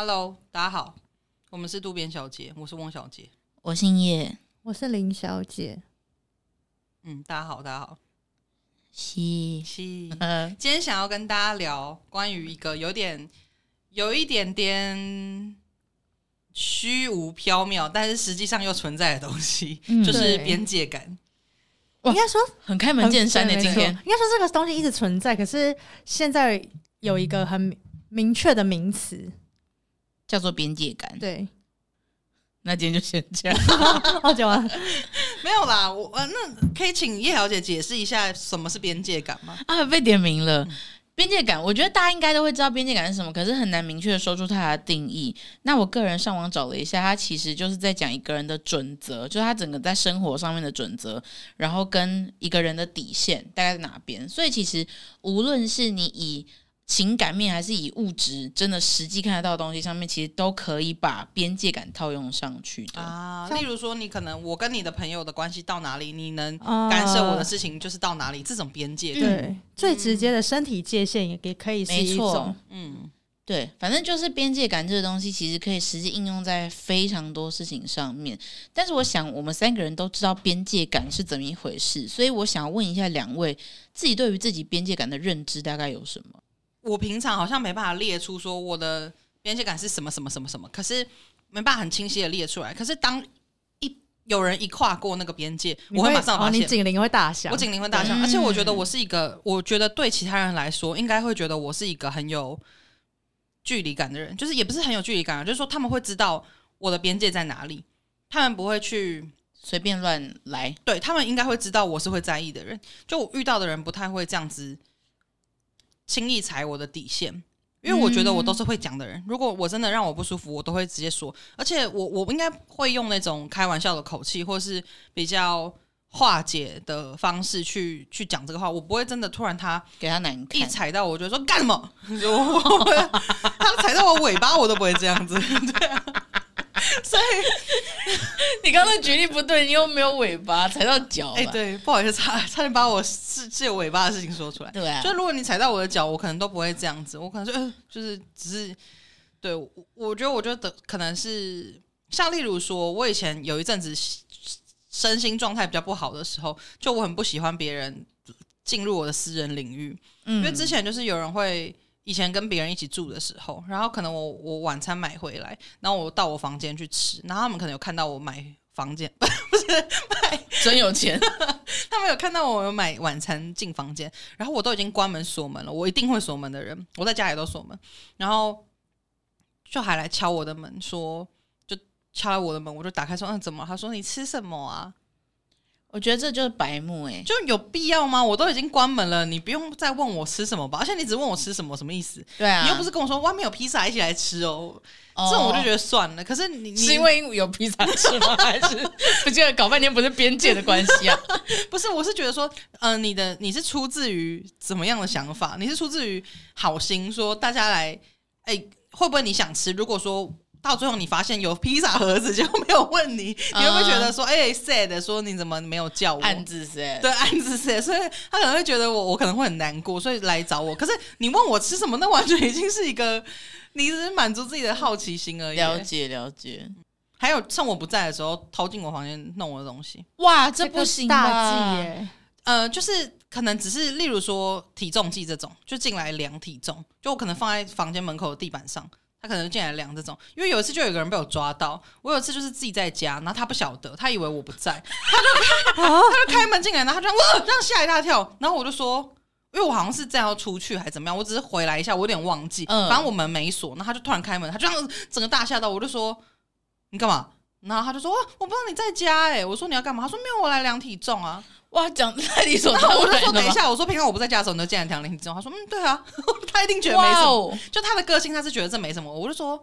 Hello，大家好，我们是渡边小姐，我是翁小姐，我姓叶，我是林小姐。嗯，大家好，大家好，西西，今天想要跟大家聊关于一个有点有一点点虚无缥缈，但是实际上又存在的东西，嗯、就是边界感。应该说很开门见山的今天，应该说这个东西一直存在，可是现在有一个很明确的名词。叫做边界感。对，那今天就先这样。好久啊，没有啦。我呃，那可以请叶小姐解释一下什么是边界感吗？啊，被点名了。嗯、边界感，我觉得大家应该都会知道边界感是什么，可是很难明确的说出它的定义。那我个人上网找了一下，它其实就是在讲一个人的准则，就是他整个在生活上面的准则，然后跟一个人的底线大概在哪边。所以其实无论是你以情感面还是以物质真的实际看得到的东西上面，其实都可以把边界感套用上去的啊。例如说，你可能我跟你的朋友的关系到哪里，你能干涉我的事情就是到哪里，这种边界感。对，嗯、最直接的身体界限也也可以是一种。嗯，对，反正就是边界感这个东西，其实可以实际应用在非常多事情上面。但是我想，我们三个人都知道边界感是怎么一回事，所以我想问一下两位，自己对于自己边界感的认知大概有什么？我平常好像没办法列出说我的边界感是什么什么什么什么，可是没办法很清晰的列出来。可是当一有人一跨过那个边界，我会马上发现，哦、你警铃会大响，我警铃会大响。嗯、而且我觉得我是一个，我觉得对其他人来说，应该会觉得我是一个很有距离感的人，就是也不是很有距离感，就是说他们会知道我的边界在哪里，他们不会去随便乱来。对，他们应该会知道我是会在意的人，就我遇到的人不太会这样子。轻易踩我的底线，因为我觉得我都是会讲的人。嗯、如果我真的让我不舒服，我都会直接说。而且我我应该会用那种开玩笑的口气，或是比较化解的方式去去讲这个话。我不会真的突然他给他难看，一踩到我就说干什么？他踩到我尾巴我都不会这样子。对啊。所以你刚才举例不对，你又没有尾巴，踩到脚。哎，对，不好意思，差差点把我是是有尾巴的事情说出来。对啊，就如果你踩到我的脚，我可能都不会这样子，我可能就呃，就是只是对，我觉得我觉得可能是像例如说，我以前有一阵子身心状态比较不好的时候，就我很不喜欢别人进入我的私人领域，嗯，因为之前就是有人会。以前跟别人一起住的时候，然后可能我我晚餐买回来，然后我到我房间去吃，然后他们可能有看到我买房间，不是买真有钱，他们有看到我有买晚餐进房间，然后我都已经关门锁门了，我一定会锁门的人，我在家里都锁门，然后就还来敲我的门，说就敲了我的门，我就打开说嗯怎么？他说你吃什么啊？我觉得这就是白目哎、欸，就有必要吗？我都已经关门了，你不用再问我吃什么吧？而且你只问我吃什么，什么意思？对啊，你又不是跟我说外面有披萨，一起来吃哦。哦，这种我就觉得算了。可是你，你是因为有披萨吃吗？还是不记得搞半天不是边界的关系啊？不是，我是觉得说，嗯、呃，你的你是出自于怎么样的想法？你是出自于好心，说大家来，哎，会不会你想吃？如果说。到最后，你发现有披萨盒子，就没有问你，你会不会觉得说，哎、欸、，sad，说你怎么没有叫我？暗自 sad，对，暗自 sad，所以他可能会觉得我，我可能会很难过，所以来找我。可是你问我吃什么，那完全已经是一个，你只是满足自己的好奇心而已。了解，了解。还有趁我不在的时候，偷进我房间弄我的东西。哇，这不行？大忌耶。呃，就是可能只是例如说体重计这种，就进来量体重，就我可能放在房间门口的地板上。他可能进来量这种，因为有一次就有一个人被我抓到，我有一次就是自己在家，然后他不晓得，他以为我不在，他就他就开门进来，然后他就哇，这样吓一大跳，然后我就说，因为我好像是这样要出去还是怎么样，我只是回来一下，我有点忘记，嗯、反正我门没锁，然后他就突然开门，他就这样整个大吓到，我就说你干嘛？然后他就说哇，我不知道你在家哎、欸，我说你要干嘛？他说没有，我来量体重啊。哇，讲太理所 当然了。我就说等一下，我说平常我不在家的时候，你就进来量体重。他说嗯，对啊，他一定觉得没什么。就他的个性，他是觉得这没什么。我就说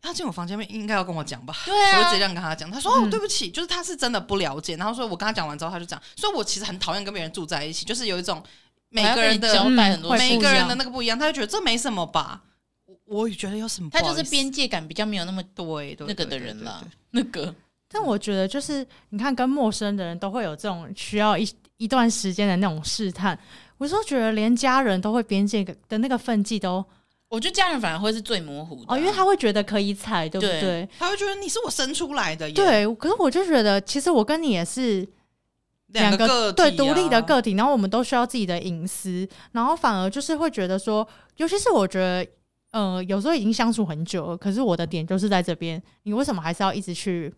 他进我房间面应该要跟我讲吧。对啊，我就直接这样跟他讲。他说哦，对不起，就是他是真的不了解。然后说我跟他讲完之后，他就讲，所以我其实很讨厌跟别人住在一起，就是有一种每个人的交代很多，每个人的那个不一样，他就觉得这没什么吧。我我也觉得有什么，他就是边界感比较没有那么对那个的人了。那个，但我觉得就是你看，跟陌生的人都会有这种需要一。一段时间的那种试探，我说觉得连家人都会边界的那个分际都我觉得家人反而会是最模糊的、啊、哦，因为他会觉得可以踩，对不对？对他会觉得你是我生出来的。对，可是我就觉得，其实我跟你也是两个，对独立的个体，然后我们都需要自己的隐私，然后反而就是会觉得说，尤其是我觉得，呃，有时候已经相处很久了，可是我的点就是在这边，你为什么还是要一直去？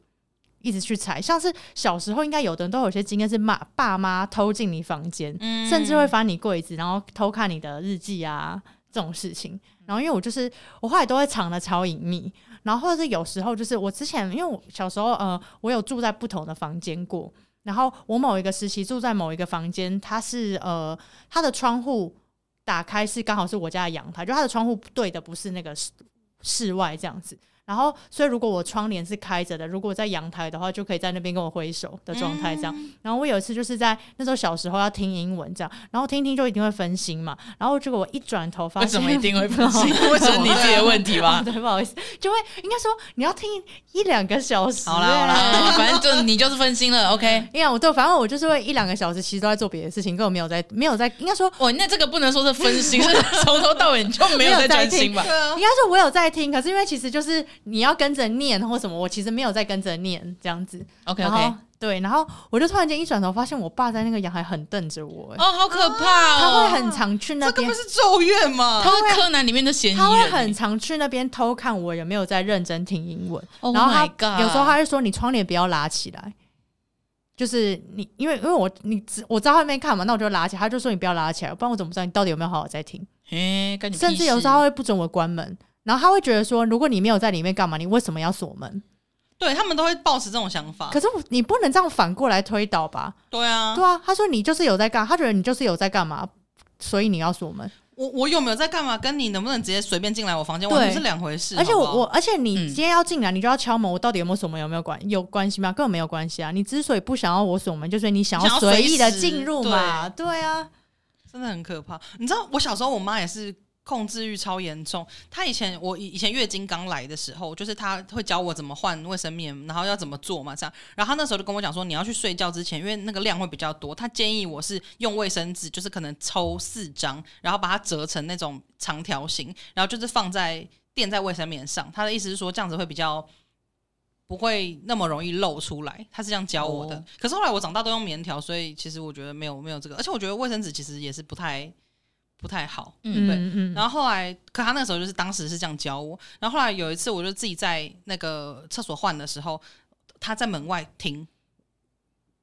一直去踩，像是小时候应该有的人都有些经验，是骂爸妈偷进你房间，嗯、甚至会翻你柜子，然后偷看你的日记啊这种事情。然后因为我就是我后来都会藏的超隐秘，然后或者是有时候就是我之前因为我小时候呃我有住在不同的房间过，然后我某一个时期住在某一个房间，它是呃它的窗户打开是刚好是我家的阳台，就它的窗户对的不是那个室室外这样子。然后，所以如果我窗帘是开着的，如果在阳台的话，就可以在那边跟我挥手的状态这样。嗯、然后我有一次就是在那时候小时候要听英文这样，然后听一听就一定会分心嘛。然后结果我一转头发现，为什么一定会分心？为什么你自己的问题吧？对，不好意思，就会应该说你要听一两个小时。好啦好啦，反正就你就是分心了。OK，因为我对，反正我就是会一两个小时，其实都在做别的事情，根本没有在没有在。应该说，哦，那这个不能说是分心，是从头到尾你就没有在专心吧？应该说我有在听，可是因为其实就是你要跟着。念或什么，我其实没有在跟着念这样子。OK OK，对，然后我就突然间一转头，发现我爸在那个阳台很瞪着我。哦，好可怕哦！他会很常去那边，这个不是咒怨吗？他是柯南里面的嫌疑人。他会很常去那边偷看我有没有在认真听英文。Oh、然后他有时候他就说：“你窗帘不要拉起来，就是你因为因为我你我在外面看嘛，那我就拉起来。”他就说：“你不要拉起来，不然我怎么知道你到底有没有好好在听？”甚至有时候他会不准我关门。然后他会觉得说，如果你没有在里面干嘛，你为什么要锁门？对，他们都会抱持这种想法。可是你不能这样反过来推导吧？对啊，对啊。他说你就是有在干，他觉得你就是有在干嘛，所以你要锁门。我我有没有在干嘛？跟你能不能直接随便进来我房间，完全是两回事。而且我我，而且你今天要进来，你就要敲门。我到底有没有锁门？有没有关有关系吗？根本没有关系啊！你之所以不想要我锁门，就是你想要随意的进入嘛。对，对啊，真的很可怕。你知道，我小时候我妈也是。控制欲超严重。他以前我以以前月经刚来的时候，就是他会教我怎么换卫生棉，然后要怎么做嘛，这样。然后他那时候就跟我讲说，你要去睡觉之前，因为那个量会比较多，他建议我是用卫生纸，就是可能抽四张，然后把它折成那种长条形，然后就是放在垫在卫生棉上。他的意思是说，这样子会比较不会那么容易漏出来。他是这样教我的。哦、可是后来我长大都用棉条，所以其实我觉得没有没有这个。而且我觉得卫生纸其实也是不太。不太好，嗯，对，嗯，然后后来，可他那个时候就是当时是这样教我，然后后来有一次，我就自己在那个厕所换的时候，他在门外听。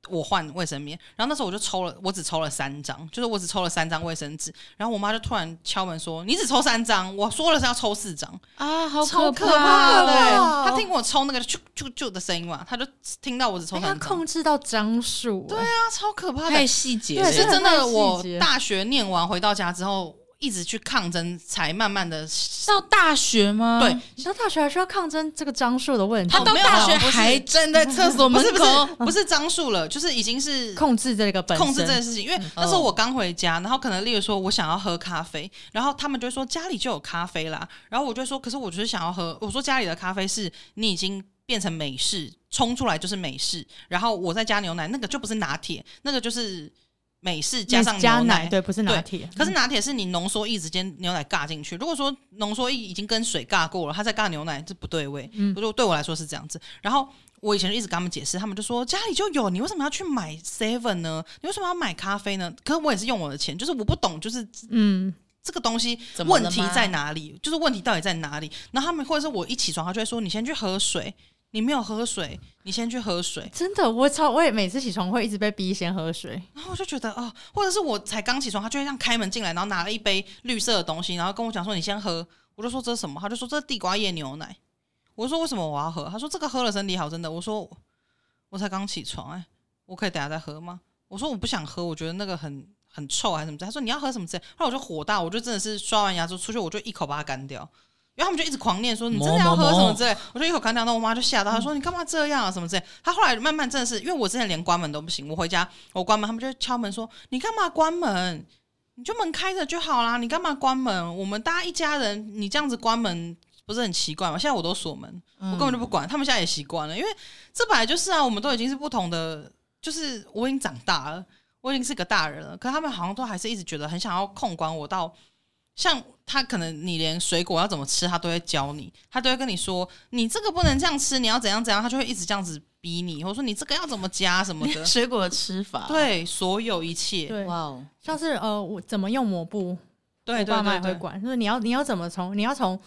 我换卫生棉，然后那时候我就抽了，我只抽了三张，就是我只抽了三张卫生纸，然后我妈就突然敲门说：“你只抽三张，我说了是要抽四张啊，好可怕，的！”他听我抽那个啾啾啾的声音嘛，他就听到我只抽三张，他控制到张数，对啊，超可怕的，太细节，对，是真的。我大学念完回到家之后。一直去抗争，才慢慢的到大学吗？对，你到大学还需要抗争这个张数的问题。他到大学还站在厕所门口，不是张数了，就是已经是控制这个本控制这件事情。因为那时候我刚回家，然后可能例如说我想要喝咖啡，然后他们就会说家里就有咖啡啦，然后我就说，可是我就是想要喝。我说家里的咖啡是你已经变成美式冲出来就是美式，然后我再加牛奶，那个就不是拿铁，那个就是。美式加上牛奶，奶，对，不是拿铁。可是拿铁是你浓缩液直接牛奶尬进去。如果说浓缩液已经跟水尬过了，它再尬牛奶，这不对味。嗯，就对我来说是这样子。然后我以前就一直跟他们解释，他们就说家里就有，你为什么要去买 seven 呢？你为什么要买咖啡呢？可是我也是用我的钱，就是我不懂，就是嗯，这个东西问题在哪里？就是问题到底在哪里？然后他们或者是我一起床，他就会说你先去喝水。你没有喝水，你先去喝水。真的，我超我也每次起床会一直被逼先喝水，然后我就觉得哦，或者是我才刚起床，他就会这样开门进来，然后拿了一杯绿色的东西，然后跟我讲说你先喝。我就说这是什么？他就说这是地瓜叶牛奶。我说为什么我要喝？他说这个喝了身体好，真的。我说我才刚起床，哎，我可以等下再喝吗？我说我不想喝，我觉得那个很很臭还是什么？他说你要喝什么之类。后来我就火大，我就真的是刷完牙之后出去，我就一口把它干掉。因为他们就一直狂念说，你真的要喝什么之类，我就一口干掉，那我妈就吓到，她说你干嘛这样啊什么之类。她后来慢慢真的是，因为我之前连关门都不行，我回家我关门，他们就敲门说你干嘛关门？你就门开着就好啦，你干嘛关门？我们大家一家人，你这样子关门不是很奇怪吗？现在我都锁门，我根本就不管，他们现在也习惯了，因为这本来就是啊，我们都已经是不同的，就是我已经长大了，我已经是个大人了，可他们好像都还是一直觉得很想要控管我到。像他可能你连水果要怎么吃，他都会教你，他都会跟你说，你这个不能这样吃，你要怎样怎样，他就会一直这样子逼你，或者说你这个要怎么加什么的。水果的吃法，对，所有一切，对，哇哦，像是呃，我怎么用抹布，对，爸妈也会管，就是你要你要怎么从你要从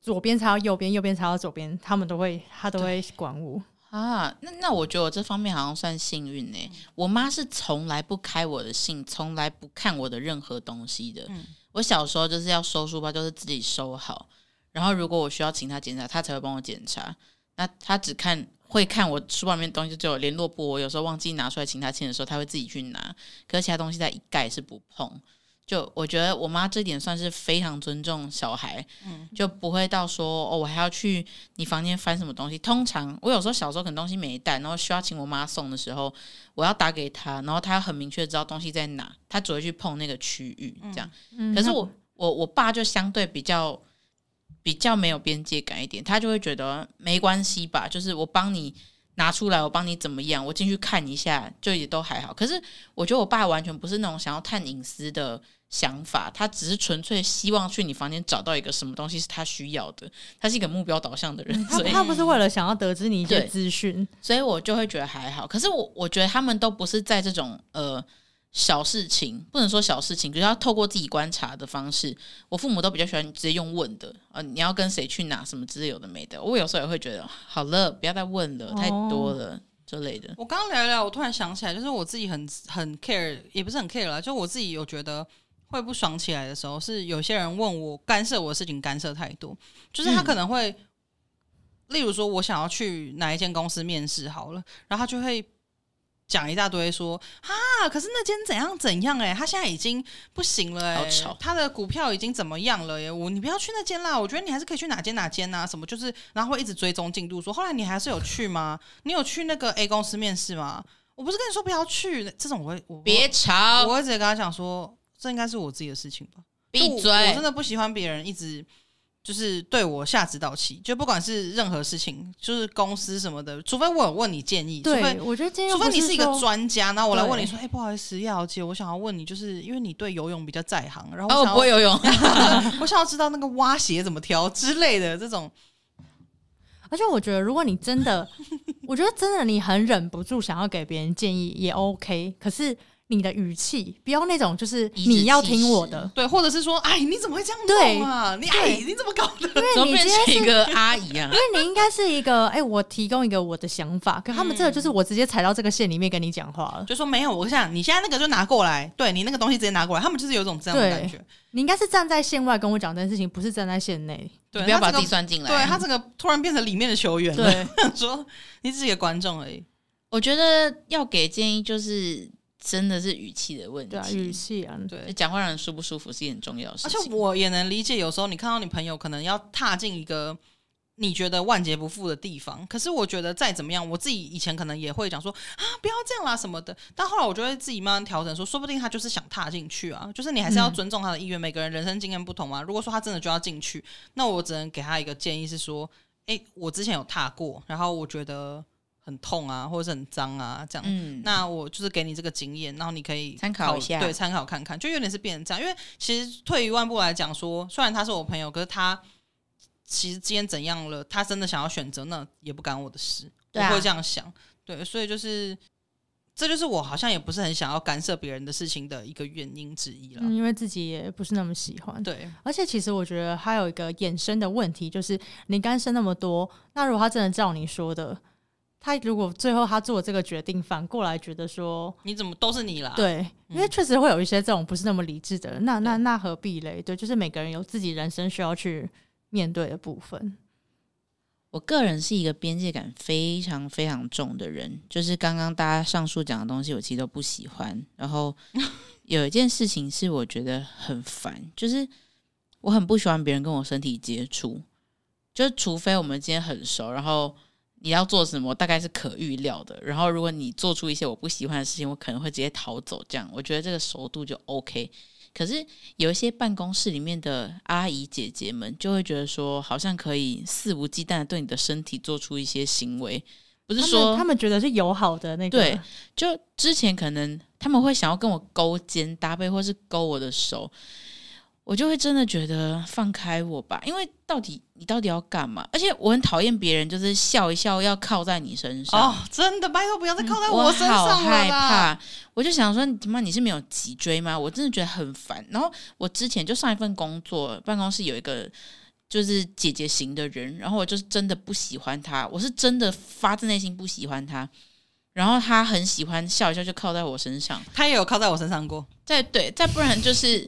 左边擦到右边，右边擦到左边，他们都会他都会管我。啊，那那我觉得我这方面好像算幸运呢。我妈是从来不开我的信，从来不看我的任何东西的。嗯、我小时候就是要收书包，就是自己收好。然后如果我需要请他检查，他才会帮我检查。那他只看会看我书包里面东西，就有联络簿。我有时候忘记拿出来请他签的时候，他会自己去拿。可是其他东西他一概是不碰。就我觉得我妈这点算是非常尊重小孩，嗯，就不会到说哦，我还要去你房间翻什么东西。通常我有时候小时候可能东西没带，然后需要请我妈送的时候，我要打给她，然后她要很明确知道东西在哪，她只会去碰那个区域这样。嗯，可是我我我爸就相对比较比较没有边界感一点，他就会觉得没关系吧，就是我帮你。拿出来，我帮你怎么样？我进去看一下，就也都还好。可是我觉得我爸完全不是那种想要探隐私的想法，他只是纯粹希望去你房间找到一个什么东西是他需要的。他是一个目标导向的人，所以他不是为了想要得知你一些资讯，所以我就会觉得还好。可是我我觉得他们都不是在这种呃。小事情不能说小事情，就是要透过自己观察的方式。我父母都比较喜欢直接用问的，呃，你要跟谁去哪什么之类有的没的。我有时候也会觉得，好了，不要再问了，太多了之类的。我刚刚聊一聊，我突然想起来，就是我自己很很 care，也不是很 care 啦，就我自己有觉得会不爽起来的时候，是有些人问我干涉我的事情，干涉太多，就是他可能会，嗯、例如说我想要去哪一间公司面试好了，然后他就会。讲一大堆说啊，可是那间怎样怎样哎、欸，他现在已经不行了哎、欸，他的股票已经怎么样了耶、欸？我你不要去那间啦，我觉得你还是可以去哪间哪间呐、啊？什么就是，然后会一直追踪进度说，说后来你还是有去吗？你有去那个 A 公司面试吗？我不是跟你说不要去，这种我会我别吵，我会直接跟他讲说，这应该是我自己的事情吧，闭嘴，我真的不喜欢别人一直。就是对我下指导棋，就不管是任何事情，就是公司什么的，除非我有问你建议，对，除非我觉得建议，除非你是一个专家，然后我来问你说，哎、欸，不好意思，叶小姐，我想要问你，就是因为你对游泳比较在行，然后我、哦、不会游泳 我想要知道那个蛙鞋怎么挑之类的这种。而且我觉得，如果你真的，我觉得真的你很忍不住想要给别人建议也 OK，可是。你的语气不要那种，就是你要听我的，对，或者是说，哎，你怎么会这样做啊？你哎，你怎么搞的？因为你今天是一个阿姨啊，因为你应该是一个，哎，我提供一个我的想法，可他们这个就是我直接踩到这个线里面跟你讲话了，就说没有，我想你现在那个就拿过来，对你那个东西直接拿过来，他们就是有种这样的感觉。你应该是站在线外跟我讲这件事情，不是站在线内，对，不要把自己算进来。对他这个突然变成里面的球员了，对，说 你只是一个观众而已。我觉得要给建议就是。真的是语气的问题，对啊，语气啊，对，讲话让人舒不舒服是一件很重要的事情。而且我也能理解，有时候你看到你朋友可能要踏进一个你觉得万劫不复的地方，可是我觉得再怎么样，我自己以前可能也会讲说啊，不要这样啦什么的。但后来我就会自己慢慢调整说，说说不定他就是想踏进去啊，就是你还是要尊重他的意愿。嗯、每个人人生经验不同嘛。如果说他真的就要进去，那我只能给他一个建议是说，哎，我之前有踏过，然后我觉得。很痛啊，或者是很脏啊，这样。嗯，那我就是给你这个经验，然后你可以参考一下，对，参考看看，就有点是变成这样。因为其实退一万步来讲说，虽然他是我朋友，可是他其实今天怎样了，他真的想要选择，那也不干我的事。对啊，我会这样想。对，所以就是这就是我好像也不是很想要干涉别人的事情的一个原因之一了。嗯，因为自己也不是那么喜欢。对，而且其实我觉得还有一个衍生的问题，就是你干涉那么多，那如果他真的照你说的。他如果最后他做这个决定，反过来觉得说你怎么都是你啦？对，因为确实会有一些这种不是那么理智的人，那那那何必嘞？对，就是每个人有自己人生需要去面对的部分。我个人是一个边界感非常非常重的人，就是刚刚大家上述讲的东西，我其实都不喜欢。然后 有一件事情是我觉得很烦，就是我很不喜欢别人跟我身体接触，就是除非我们今天很熟，然后。你要做什么，大概是可预料的。然后，如果你做出一些我不喜欢的事情，我可能会直接逃走。这样，我觉得这个熟度就 OK。可是有一些办公室里面的阿姨姐姐们，就会觉得说，好像可以肆无忌惮的对你的身体做出一些行为，不是说他们，觉得是友好的那个。对，就之前可能他们会想要跟我勾肩搭背，或是勾我的手。我就会真的觉得放开我吧，因为到底你到底要干嘛？而且我很讨厌别人就是笑一笑要靠在你身上哦，真的，拜托不要再靠在我身上了，我好害怕。我就想说，你他妈你是没有脊椎吗？我真的觉得很烦。然后我之前就上一份工作，办公室有一个就是姐姐型的人，然后我就是真的不喜欢他，我是真的发自内心不喜欢他。然后他很喜欢笑一笑就靠在我身上，他也有靠在我身上过。再对，再不然就是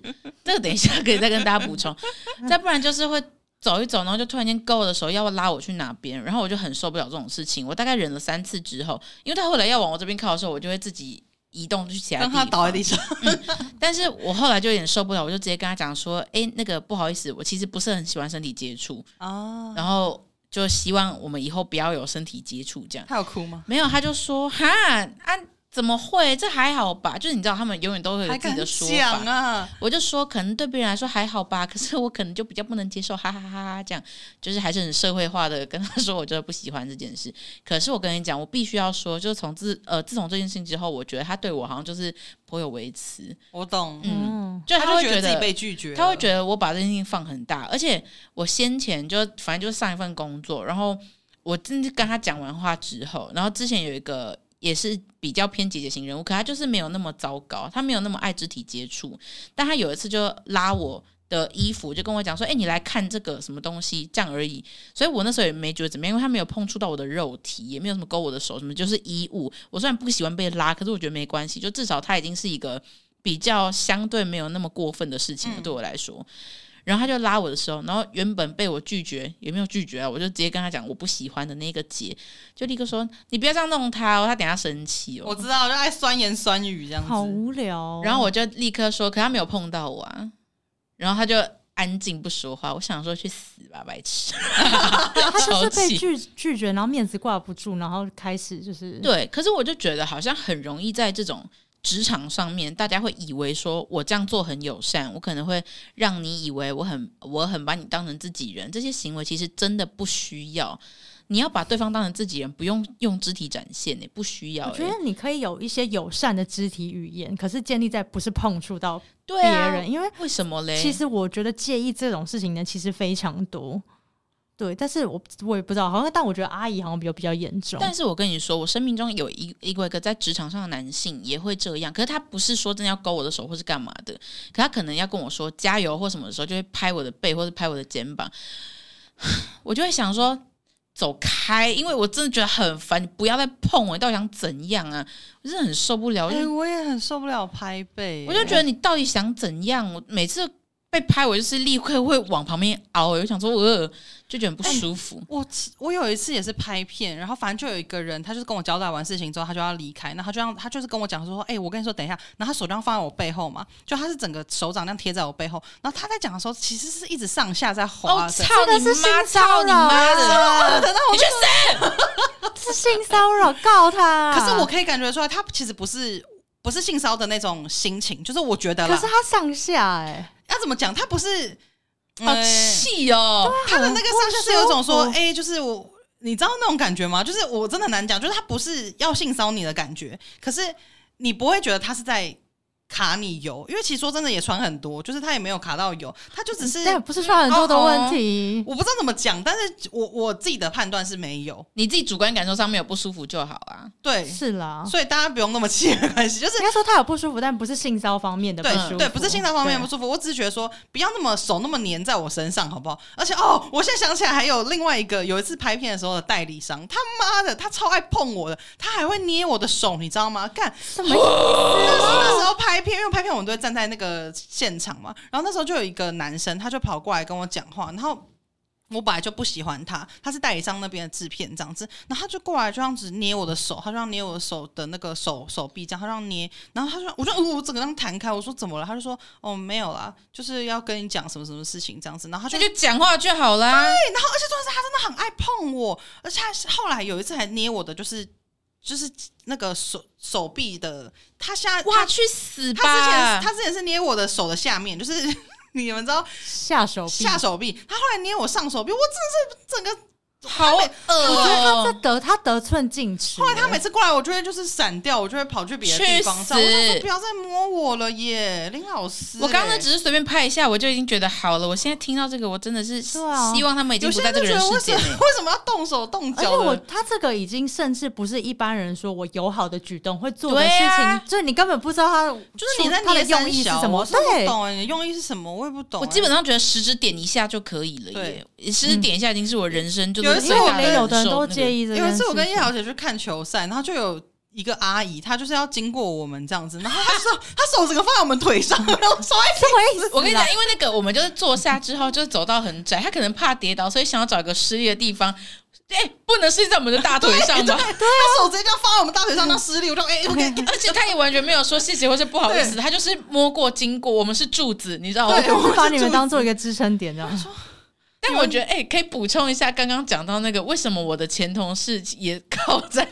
这个，等一下可以再跟大家补充。再不然就是会走一走，然后就突然间够的时候，要拉我去哪边，然后我就很受不了这种事情。我大概忍了三次之后，因为他后来要往我这边靠的时候，我就会自己移动去其他地方，让他倒在地上。嗯，但是我后来就有点受不了，我就直接跟他讲说：“哎，那个不好意思，我其实不是很喜欢身体接触哦。”然后。就希望我们以后不要有身体接触，这样。他有哭吗？没有，他就说哈啊。怎么会？这还好吧？就是你知道，他们永远都会有自己的说法啊。我就说，可能对别人来说还好吧，可是我可能就比较不能接受，哈哈哈哈！这样就是还是很社会化的跟他说，我觉得不喜欢这件事。可是我跟你讲，我必须要说，就是从自呃自从这件事情之后，我觉得他对我好像就是颇有微词。我懂，嗯，就他会觉得，觉得自己被拒绝，他会觉得我把这件事情放很大，而且我先前就反正就是上一份工作，然后我真的跟他讲完话之后，然后之前有一个。也是比较偏姐姐型人物，可他就是没有那么糟糕，他没有那么爱肢体接触，但他有一次就拉我的衣服，就跟我讲说：“哎、欸，你来看这个什么东西，这样而已。”所以我那时候也没觉得怎么样，因为他没有碰触到我的肉体，也没有什么勾我的手，什么就是衣物。我虽然不喜欢被拉，可是我觉得没关系，就至少他已经是一个比较相对没有那么过分的事情了，对我来说。嗯然后他就拉我的时候，然后原本被我拒绝，也没有拒绝啊，我就直接跟他讲我不喜欢的那个姐，就立刻说你不要这样弄他哦，他等下生气哦。我知道，就爱酸言酸语这样子，好无聊哦。然后我就立刻说，可他没有碰到我啊。然后他就安静不说话。我想说去死吧，白痴。他就是被拒拒绝，然后面子挂不住，然后开始就是对。可是我就觉得好像很容易在这种。职场上面，大家会以为说我这样做很友善，我可能会让你以为我很我很把你当成自己人。这些行为其实真的不需要，你要把对方当成自己人，不用用肢体展现，你不需要。我觉得你可以有一些友善的肢体语言，可是建立在不是碰触到别人，啊、因为为什么嘞？其实我觉得介意这种事情呢其实非常多。对，但是我我也不知道，好像但我觉得阿姨好像比较比较严重。但是我跟你说，我生命中有一一个在职场上的男性也会这样，可是他不是说真的要勾我的手或是干嘛的，可他可能要跟我说加油或什么的时候，就会拍我的背或者拍我的肩膀，我就会想说走开，因为我真的觉得很烦，你不要再碰我，你到底想怎样啊？我真的很受不了。哎，我也很受不了拍背，我就觉得你到底想怎样？我每次被拍，我就是立刻会往旁边熬，我就想说我。呃就觉得很不舒服。欸、我我有一次也是拍片，然后反正就有一个人，他就是跟我交代完事情之后，他就要离开，那他就让他就是跟我讲说，哎、欸，我跟你说，等一下，然后他手这样放在我背后嘛，就他是整个手掌这样贴在我背后，然后他在讲的时候，其实是一直上下在滑。哦，操你妈！操你妈的！等到我你去死！是性骚扰，告他。可是我可以感觉出来，他其实不是不是性骚扰的那种心情，就是我觉得，可是他上下、欸，哎，要怎么讲？他不是。好气哦！他的那个上下是有种说，哎、欸，就是我，你知道那种感觉吗？就是我真的难讲，就是他不是要性骚你的感觉，可是你不会觉得他是在。卡你油，因为其实说真的也传很多，就是他也没有卡到油，他就只是但不是传很多的问题，我不知道怎么讲，但是我我自己的判断是没有，你自己主观感受上面有不舒服就好啊。对，是啦，所以大家不用那么气，没关系，就是应该说他有不舒服，但不是性骚方面的不舒服，对，对，不是性骚方面的不舒服，我只是觉得说不要那么手那么粘在我身上，好不好？而且哦，我现在想起来还有另外一个，有一次拍片的时候的代理商，他妈的，他超爱碰我的，他还会捏我的手，你知道吗？干什么意思？那时候拍片，因为拍片我们都会。站在那个现场嘛，然后那时候就有一个男生，他就跑过来跟我讲话，然后我本来就不喜欢他，他是代理商那边的制片这样子，然后他就过来就这样子捏我的手，他就让捏我的手的那个手手臂这样，他让捏，然后他说，我说，我整个这样弹开，我说怎么了？他就说，哦，没有啦，就是要跟你讲什么什么事情这样子，然后他就就讲话就好啦。对，然后而且重要是他真的很爱碰我，而且他后来有一次还捏我的就是。就是那个手手臂的，他下哇去死吧！他之前他之前是捏我的手的下面，就是 你们知道下手下手臂，他后来捏我上手臂，我真的是整个好恶、喔！我觉得他在得他得寸进尺。后来他每次过来，我就会就是闪掉，我就会跑去别的地方上。我就说不要再摸我了耶，林老师、欸。我刚刚只是随便拍一下，我就已经觉得好了。我现在听到这个，我真的是希望他们已经不在这个人世间。为什么要动手动脚？而且我他这个已经甚至不是一般人说我友好的举动会做的事情，啊、就是你根本不知道他就是你在他的用意是什么。对，我不懂哎，你用意是什么？我也不懂、欸。我基本上觉得食指点一下就可以了耶，食指点一下已经是我人生就是。有一次我连有的人都介意这个。有一次我跟叶小姐去看球赛，然后就有一个阿姨，她就是要经过我们这样子，然后她说 她手整个放在我们腿上，然后手一直。我跟你讲，因为那个我们就是坐下之后就是走到很窄，她可能怕跌倒，所以想要找一个失力的地方。哎、欸，不能施在我们的大腿上吗？对，她手直接这样放在我们大腿上，那失力，我就哎，而且她也完全没有说谢谢或是不好意思，她就是摸过经过，我们是柱子，你知道吗？我们把你们当做一个支撑点，这样。但我觉得，哎、欸，可以补充一下，刚刚讲到那个，为什么我的前同事也靠在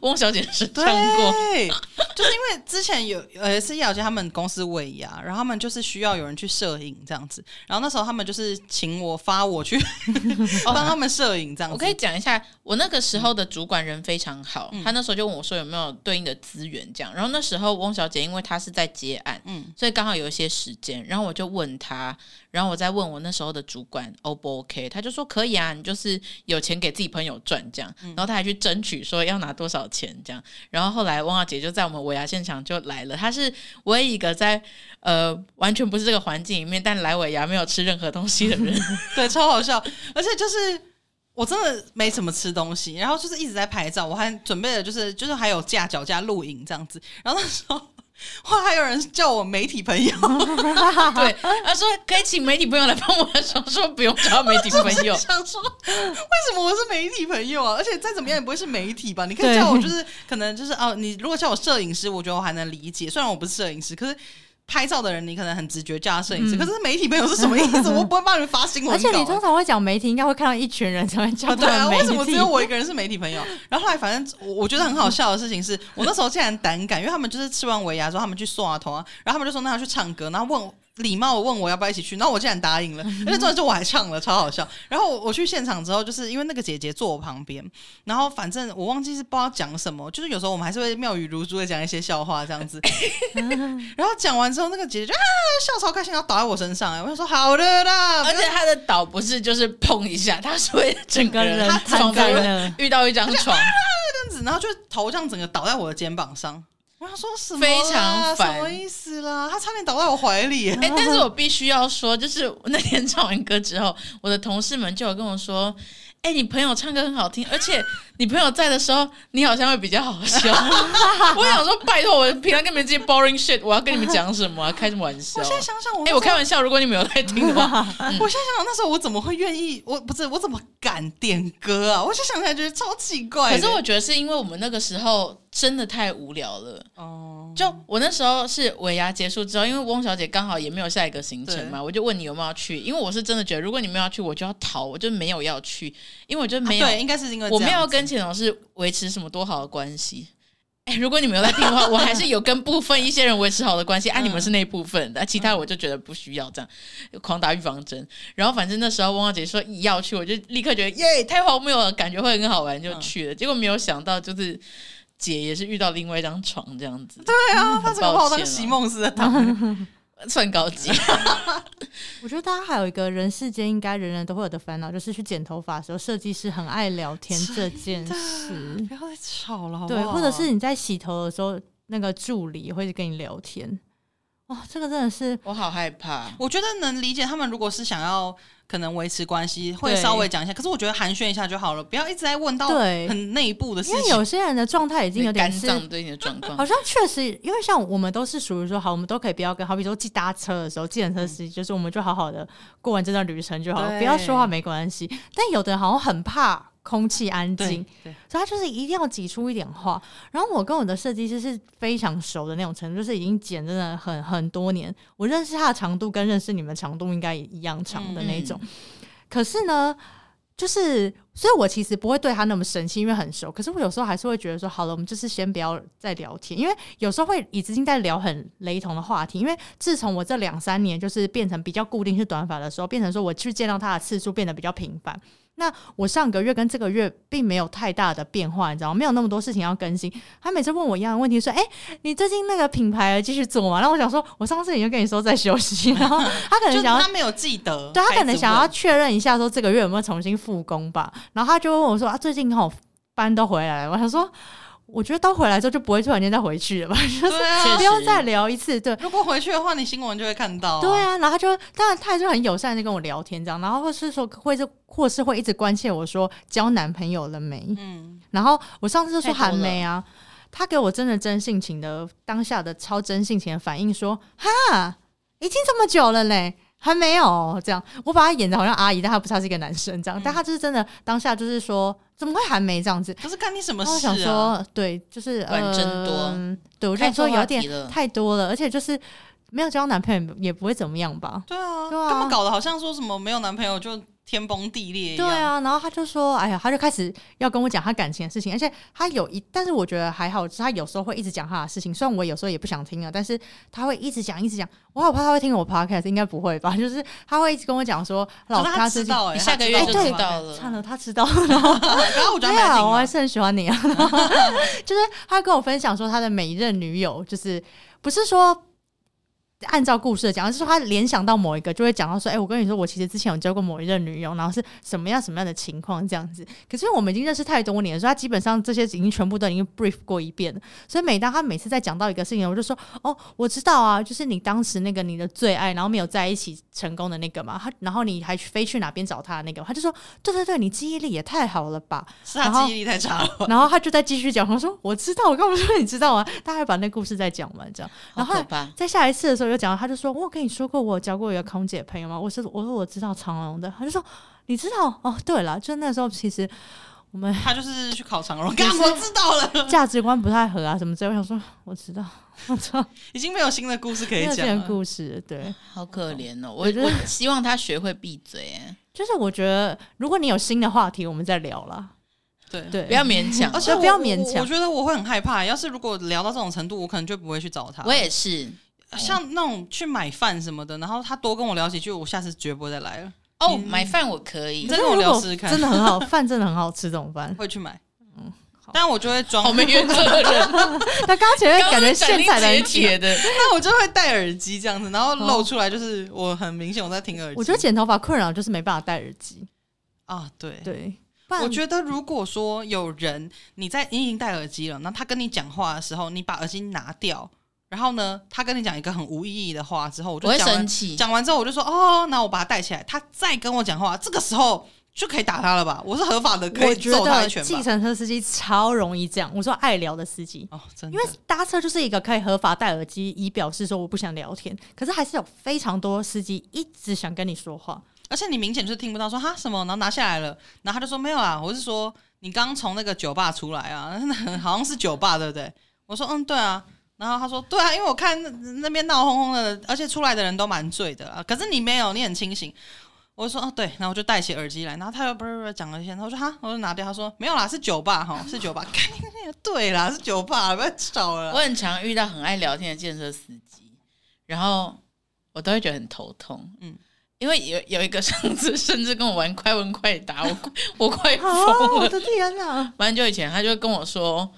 翁小姐身上过？对，就是因为之前有呃是叶小姐他们公司尾牙，然后他们就是需要有人去摄影这样子，然后那时候他们就是请我发我去 帮他们摄影这样子。我可以讲一下，我那个时候的主管人非常好，嗯、他那时候就问我说有没有对应的资源这样，然后那时候翁小姐因为她是在接案，嗯，所以刚好有一些时间，然后我就问她。然后我再问我那时候的主管 O 不 OK，他就说可以啊，你就是有钱给自己朋友赚这样。然后他还去争取说要拿多少钱这样。然后后来汪小姐就在我们尾牙现场就来了，她是唯一一个在呃完全不是这个环境里面，但来尾牙没有吃任何东西的人。对，超好笑。而且就是我真的没什么吃东西，然后就是一直在拍照，我还准备了就是就是还有架脚架录影这样子。然后那时候。哇，还有人叫我媒体朋友，对，他说可以请媒体朋友来帮我的时候，说不用找媒体朋友。想说，为什么我是媒体朋友啊？而且再怎么样也不会是媒体吧？你可以叫我，就是可能就是哦，你如果叫我摄影师，我觉得我还能理解。虽然我不是摄影师，可是。拍照的人，你可能很直觉叫他摄影师，嗯、可是媒体朋友是什么意思？我不会帮你们发新闻。而且你通常会讲媒体，应该会看到一群人才会叫他。对啊，为什么只有我一个人是媒体朋友？然后后来，反正我我觉得很好笑的事情是，我那时候竟然胆敢，因为他们就是吃完维牙之后，他们去刷头啊，然后他们就说那要去唱歌，然后问。礼貌问我要不要一起去，然后我竟然答应了，而且重点是我还唱了，超好笑。然后我去现场之后，就是因为那个姐姐坐我旁边，然后反正我忘记是不知道讲什么，就是有时候我们还是会妙语如珠的讲一些笑话这样子。然后讲完之后，那个姐姐就啊笑超开心，要倒在我身上，哎，我就说好的啦。而且她的倒不是就是碰一下，她是会整个人躺在那，遇到一张床啊 这样子，然后就头这样整个倒在我的肩膀上。我想说什么？非常烦，什么意思啦？他差点倒在我怀里。哎、欸，但是我必须要说，就是那天唱完歌之后，我的同事们就有跟我说。哎、欸，你朋友唱歌很好听，而且你朋友在的时候，你好像会比较好笑。我想说，拜托，我平常跟你们这些 boring shit，我要跟你们讲什么、啊？开什么玩笑？我现在想想我，我哎，我开玩笑。如果你们有在听的话，嗯、我现在想想，那时候我怎么会愿意？我不是我怎么敢点歌啊？我就想起来觉得超奇怪。可是我觉得是因为我们那个时候真的太无聊了。哦，就我那时候是尾牙结束之后，因为翁小姐刚好也没有下一个行程嘛，我就问你有没有要去，因为我是真的觉得，如果你们要去，我就要逃，我就没有要去。因为我就没有，啊、对，应该是因为我没有跟钱老师维持什么多好的关系。哎，如果你们有在听的话，我还是有跟部分一些人维持好的关系。啊，你们是那部分的，其他我就觉得不需要这样狂打预防针。然后反正那时候汪小姐说要去，我就立刻觉得耶，太荒谬了，感觉会很好玩，就去了。嗯、结果没有想到，就是姐也是遇到另外一张床这样子。对啊，她怎么把我当席梦思的当？算高级，我觉得大家还有一个人世间应该人人都会有的烦恼，就是去剪头发的时候，设计师很爱聊天这件事。不要再吵了好不好，对，或者是你在洗头的时候，那个助理会跟你聊天。哇，这个真的是我好害怕。我觉得能理解他们，如果是想要。可能维持关系会稍微讲一下，可是我觉得寒暄一下就好了，不要一直在问到很内部的事情。因为有些人的状态已经有点是肝脏对你的状况，好像确实，因为像我们都是属于说好，我们都可以不要跟，好比说去搭车的时候，计程车司机就是我们就好好的过完这段旅程就好了，不要说话没关系。但有的人好像很怕。空气安静，所以他就是一定要挤出一点话。然后我跟我的设计师是非常熟的那种程度，就是已经剪真的很很多年。我认识他的长度跟认识你们长度应该一样长的那种。嗯、可是呢，就是所以，我其实不会对他那么生气，因为很熟。可是我有时候还是会觉得说，好了，我们就是先不要再聊天，因为有时候会已经在聊很雷同的话题。因为自从我这两三年就是变成比较固定是短发的时候，变成说我去见到他的次数变得比较频繁。那我上个月跟这个月并没有太大的变化，你知道吗？没有那么多事情要更新。他每次问我一样的问题，说：“哎，你最近那个品牌继续做吗？”然后我想说，我上次已经跟你说在休息，然后他可能想要他没有记得，对他可能想要确认一下，说这个月有没有重新复工吧。然后他就问我说：“啊，最近好班都回来了。”我想说。我觉得都回来之后就不会突然间再回去了吧，就是不用再聊一次。对，如果回去的话，你新闻就会看到。对啊，然后他就当然他就很友善的跟我聊天这样，然后或是说会是或是会一直关切我说交男朋友了没？嗯，然后我上次就说还没啊，他给我真的真性情的当下的超真性情的反应说哈，已经这么久了嘞。还没有这样，我把他演的好像阿姨，但他不是，他是一个男生这样，嗯、但他就是真的当下就是说，怎么会还没这样子？可是干你什么事啊？我想说，对，就是管真多，呃、对我就说有点太多了，而且就是没有交男朋友也不会怎么样吧？对啊，对啊，干嘛搞得好像说什么没有男朋友就。天崩地裂，对啊，然后他就说：“哎呀，他就开始要跟我讲他感情的事情，而且他有一，但是我觉得还好，是他有时候会一直讲他的事情，虽然我有时候也不想听了，但是他会一直讲，一直讲。我好怕他会听我 podcast，应该不会吧？就是他会一直跟我讲说，老他知道，哎，下个月就知道了，看了他知道了，然后我觉得还好，我还是很喜欢你啊。就是他跟我分享说，他的每一任女友，就是不是说。”按照故事的讲，就是说他联想到某一个，就会讲到说：“哎、欸，我跟你说，我其实之前有交过某一任女友，然后是什么样什么样的情况这样子。”可是我们已经认识太多年了，所以他基本上这些已经全部都已经 brief 过一遍了。所以每当他每次在讲到一个事情，我就说：“哦，我知道啊，就是你当时那个你的最爱，然后没有在一起成功的那个嘛。他然后你还飞去哪边找他的那个？他就说：对对对，你记忆力也太好了吧？是他记忆力太差了。然后，然后他就在继续讲，他说：我知道，我刚不说你知道啊？他还把那故事再讲完，这样。然后在下一次的时候又讲，他就说：我。跟你说过我交过一个空姐朋友吗？我是我说我知道长隆的，他就说你知道哦。对了，就那时候其实我们他就是去考长荣，刚我知道了，价值观不太合啊什么之类。我想说我知道，我操，已经没有新的故事可以讲了。新的故事对，好可怜哦。我我希望他学会闭嘴。哎，就是我觉得如果你有新的话题，我们再聊了。对对，不要勉强，而且不要勉强。我觉得我会很害怕，要是如果聊到这种程度，我可能就不会去找他。我也是。像那种去买饭什么的，然后他多跟我聊几句，我下次绝不会再来了。哦，买饭我可以，你再跟我聊试试看，真的很好，饭真的很好吃，这种饭会去买。嗯，但我就会装好没原则的人。他刚刚前面感觉现在的铁的，那我就会戴耳机这样子，然后露出来就是我很明显我在听耳机。我觉得剪头发困扰就是没办法戴耳机啊，对对。我觉得如果说有人你在你已经戴耳机了，那他跟你讲话的时候，你把耳机拿掉。然后呢，他跟你讲一个很无意义的话之后，我就讲完，我会生气。讲完之后，我就说：“哦，那我把他带起来。”他再跟我讲话，这个时候就可以打他了吧？我是合法的，可以揍他一拳吧？计程车司机超容易这样。我说爱聊的司机哦，真的，因为搭车就是一个可以合法戴耳机以表示说我不想聊天，可是还是有非常多司机一直想跟你说话，而且你明显就是听不到说哈什么，然后拿下来了，然后他就说没有啊，我是说你刚从那个酒吧出来啊，好像是酒吧对不对？我说嗯，对啊。然后他说：“对啊，因为我看那，那边闹哄哄的，而且出来的人都蛮醉的啊。可是你没有，你很清醒。”我就说：“哦，对。”然后我就戴起耳机来，然后他又不是不是讲了一些，我说：“哈，我就拿掉。”他说：“没有啦，是酒吧哈，是酒吧。”对啦，是酒吧，不要吵了。我很常遇到很爱聊天的建设司机，然后我都会觉得很头痛。嗯，因为有有一个上次甚至跟我玩快问快答，我我快疯了，哦，我的天哪！蛮久以前，他就跟我说。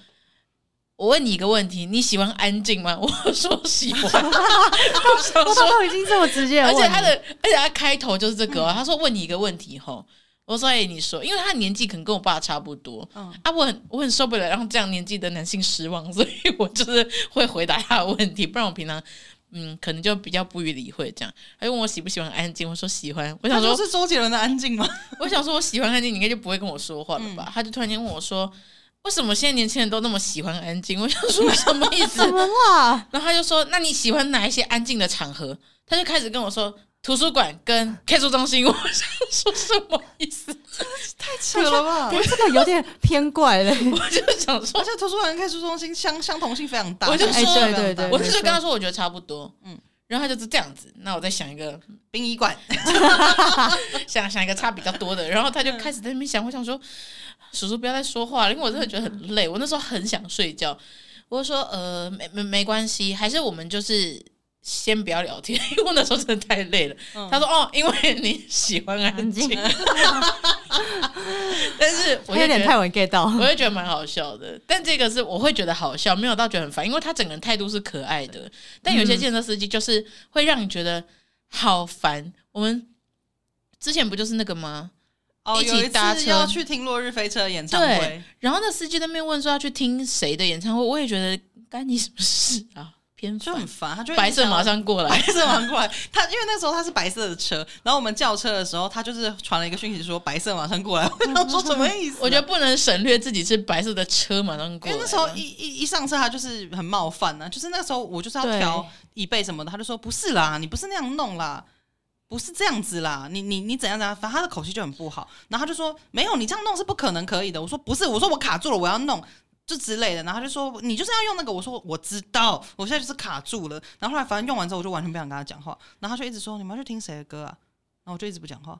我问你一个问题，你喜欢安静吗？我说喜欢。我想说都已经这么直接了，而且他的，而且他开头就是这个、哦。他说问你一个问题吼，我说哎，你说，因为他年纪可能跟我爸差不多，嗯啊，我很我很受不了让这样年纪的男性失望，所以我就是会回答他的问题，不然我平常嗯可能就比较不予理会这样。他问我喜不喜欢安静，我说喜欢。我想说，是周杰伦的安静吗？我想说我喜欢安静，你应该就不会跟我说话了吧？嗯、他就突然间问我说。为什么现在年轻人都那么喜欢安静？我想说什么意思？什么话？然后他就说：“那你喜欢哪一些安静的场合？”他就开始跟我说：“图书馆跟 K 书中心。”我想说什么意思？太扯了吧！我这个有点偏怪嘞。我就想说，而且图书馆跟 K 书中心相相同性非常大。我就说，对对对，我就跟他说，我觉得差不多。嗯，然后他就是这样子。那我在想一个殡仪馆，想想一个差比较多的。然后他就开始在那边想，我想说。叔叔不要再说话了，因为我真的觉得很累。我那时候很想睡觉，我就说呃没没没关系，还是我们就是先不要聊天，因为我那时候真的太累了。嗯、他说：“哦，因为你喜欢安静。安静”但是 我有点太晚 get 到，我也觉得蛮好笑的。但这个是我会觉得好笑，没有到觉得很烦，因为他整个人态度是可爱的。但有些计程车司机就是会让你觉得好烦。我们之前不就是那个吗？哦，一起搭车要去听落日飞车演唱会，然后那司机在那边问说要去听谁的演唱会，我也觉得干你什么事啊？偏就很烦，他就白色马上过来，白色马上过来。他因为那时候他是白色的车，然后我们叫车的时候，他就是传了一个讯息说白色马上过来。我想说什么意思？我觉得不能省略自己是白色的车马上过来。因为那时候一一一上车，他就是很冒犯呢、啊，就是那时候我就是要调椅背什么的，他就说不是啦，你不是那样弄啦。不是这样子啦，你你你怎样怎样，反正他的口气就很不好，然后他就说没有，你这样弄是不可能可以的。我说不是，我说我卡住了，我要弄就之类的，然后他就说你就是要用那个，我说我知道，我现在就是卡住了。然后后来反正用完之后，我就完全不想跟他讲话，然后他就一直说你们要去听谁的歌啊？然后我就一直不讲话，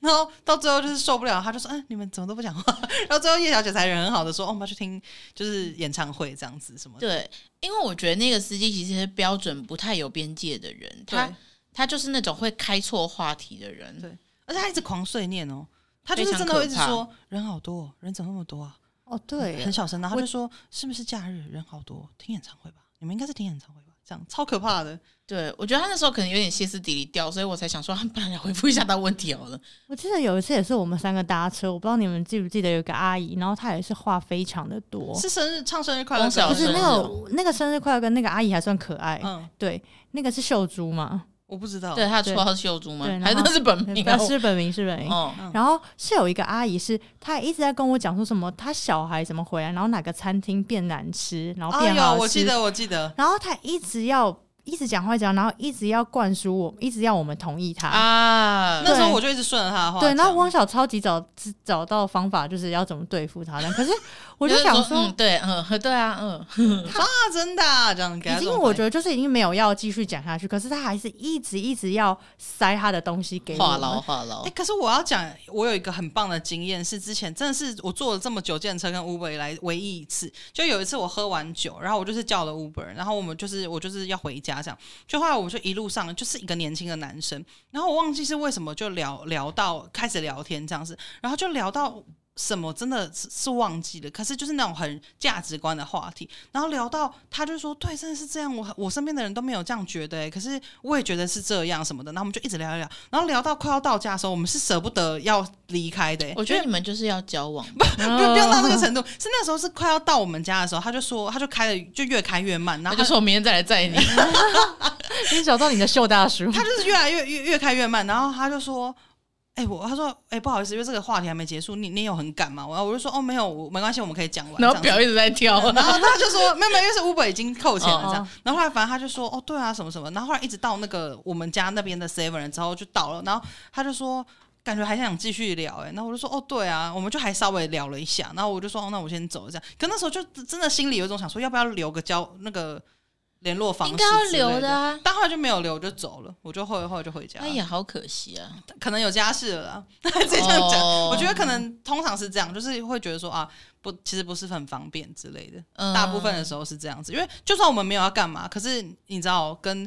然后到最后就是受不了，他就说嗯，你们怎么都不讲话？然后最后叶小姐才人很好的说，哦，我们要去听就是演唱会这样子什么的。对，因为我觉得那个司机其实是标准不太有边界的人，他。他就是那种会开错话题的人，对，而且他一直狂碎念哦，他就是真的会一直说人好多，人怎么那么多啊？哦，对，很小声，然后他就说是不是假日人好多，听演唱会吧？你们应该是听演唱会吧？这样超可怕的。对，我觉得他那时候可能有点歇斯底里掉，所以我才想说，不然来回复一下他问题好了。我记得有一次也是我们三个搭车，我不知道你们记不记得有个阿姨，然后她也是话非常的多，是生日唱生日快乐，不是那个那个生日快乐跟那个阿姨还算可爱，嗯，对，那个是秀珠嘛。我不知道，对他的绰号是秀珠吗？还是那是本名？是本名，是本名。哦，然后是有一个阿姨，是她一直在跟我讲说什么，她小孩怎么回来，然后哪个餐厅变难吃，然后变好吃。哎，我记得，我记得。然后她一直要。一直讲话讲，然后一直要灌输我，一直要我们同意他啊。那时候我就一直顺着他的话。对，然后汪小超级找找到方法，就是要怎么对付他。可是我就想说，对，嗯，对啊，嗯，啊，真的这样。已经我觉得就是已经没有要继续讲下去，可是他还是一直一直要塞他的东西给我。话痨话痨。哎，可是我要讲，我有一个很棒的经验，是之前真的是我坐了这么久计程车跟 Uber 以来唯一一次，就有一次我喝完酒，然后我就是叫了 Uber，然后我们就是我就是要回家。这样，就后来我就一路上就是一个年轻的男生，然后我忘记是为什么就聊聊到开始聊天这样子，然后就聊到。什么真的是是忘记了，可是就是那种很价值观的话题，然后聊到他就说，对，真的是这样，我我身边的人都没有这样觉得，欸，可是我也觉得是这样什么的，然后我们就一直聊一聊，然后聊到快要到家的时候，我们是舍不得要离开的，欸。我觉得你们就是要交往，不不不要到那个程度，是那时候是快要到我们家的时候，他就说他就开的就越开越慢，然后他就说我明天再来载你，你找到你的秀大叔，他就是越来越越越开越慢，然后他就说。哎、欸，我他说，哎、欸，不好意思，因为这个话题还没结束，你你有很赶吗？然后我就说，哦，没有，我没关系，我们可以讲完。然后表一直在跳，然后他就说，没有没有，因为是 Uber 已经扣钱了这样。哦哦然后后来反正他就说，哦，对啊，什么什么。然后后来一直到那个我们家那边的 Seven 之后就到了，然后他就说，感觉还想继续聊，哎，然后我就说，哦，对啊，我们就还稍微聊了一下，然后我就说，哦，那我先走这样。可那时候就真的心里有一种想说，要不要留个交那个。联络方式应该要留的啊，但后来就没有留，就走了。我就后来后来就回家。哎呀，好可惜啊，可能有家室了啦。这样讲，哦、我觉得可能通常是这样，就是会觉得说啊，不，其实不是很方便之类的。嗯、大部分的时候是这样子，因为就算我们没有要干嘛，可是你知道，跟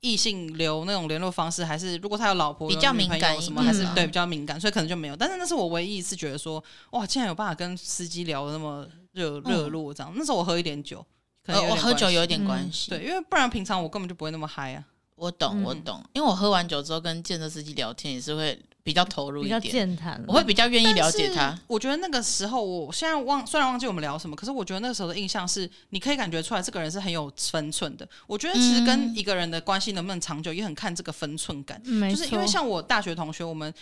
异性留那种联络方式，还是如果他有老婆、比较敏感什么，还是、嗯、对比较敏感，所以可能就没有。但是那是我唯一一次觉得说，哇，竟然有办法跟司机聊得那么热热络这样。那时候我喝一点酒。呃，我喝酒有点关系，嗯，对，因为不然平常我根本就不会那么嗨啊。我懂，我懂，因为我喝完酒之后跟建设司机聊天也是会比较投入一点，比较健谈，我会比较愿意了解他。我觉得那个时候，我现在忘，虽然忘记我们聊什么，可是我觉得那个时候的印象是，你可以感觉出来这个人是很有分寸的。我觉得其实跟一个人的关系能不能长久，也很看这个分寸感。嗯，就是因为像我大学同学，我们。